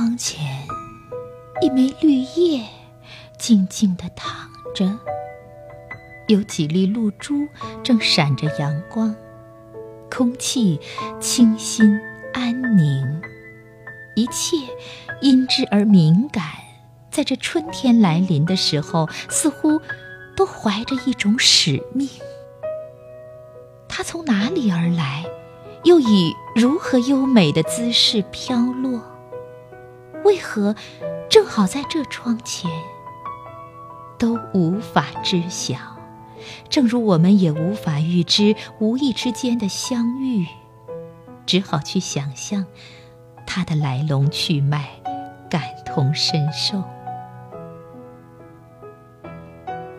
窗前，一枚绿叶静静地躺着，有几粒露珠正闪着阳光，空气清新安宁，一切因之而敏感，在这春天来临的时候，似乎都怀着一种使命。它从哪里而来？又以如何优美的姿势飘落？为何正好在这窗前？都无法知晓，正如我们也无法预知无意之间的相遇，只好去想象它的来龙去脉，感同身受。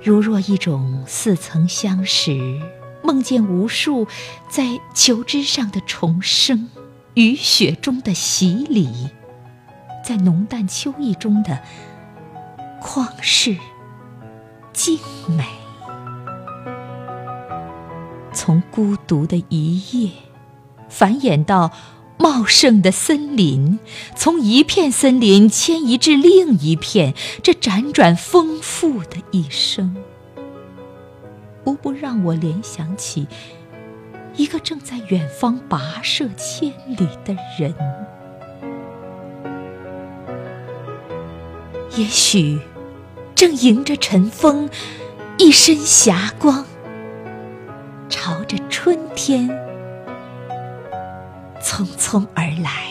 如若一种似曾相识。梦见无数在求知上的重生，雨雪中的洗礼，在浓淡秋意中的旷世静美。从孤独的一叶繁衍到茂盛的森林，从一片森林迁移至另一片，这辗转丰富的一生。无不让我联想起一个正在远方跋涉千里的人，也许正迎着晨风，一身霞光，朝着春天匆匆而来。